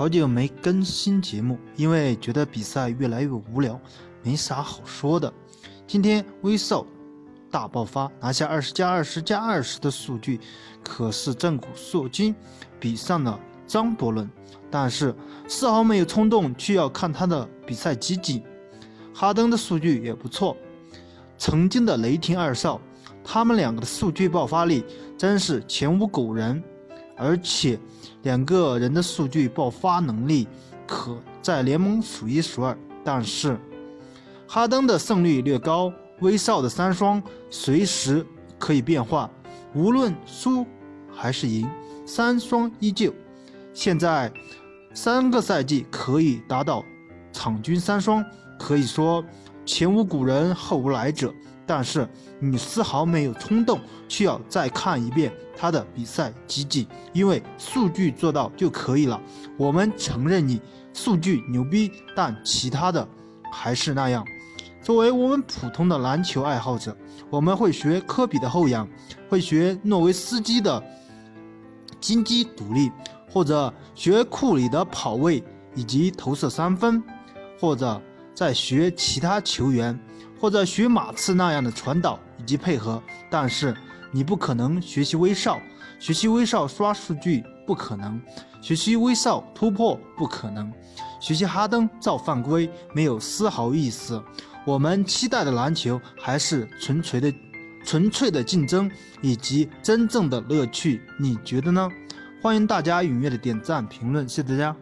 好久没更新节目，因为觉得比赛越来越无聊，没啥好说的。今天威少大爆发，拿下二十加二十加二十的数据，可是正骨烁金，比上了张伯伦，但是丝毫没有冲动去要看他的比赛集锦。哈登的数据也不错，曾经的雷霆二少，他们两个的数据爆发力真是前无古人。而且两个人的数据爆发能力可在联盟数一数二。但是哈登的胜率略高，威少的三双随时可以变化，无论输还是赢，三双依旧。现在三个赛季可以达到场均三双，可以说前无古人后无来者。但是你丝毫没有冲动需要再看一遍他的比赛集锦，因为数据做到就可以了。我们承认你数据牛逼，但其他的还是那样。作为我们普通的篮球爱好者，我们会学科比的后仰，会学诺维斯基的金鸡独立，或者学库里的跑位以及投射三分，或者在学其他球员。或者学马刺那样的传导以及配合，但是你不可能学习威少，学习威少刷数据不可能，学习威少突破不可能，学习哈登造犯规没有丝毫意思。我们期待的篮球还是纯粹的、纯粹的竞争以及真正的乐趣，你觉得呢？欢迎大家踊跃的点赞评论，谢谢大家。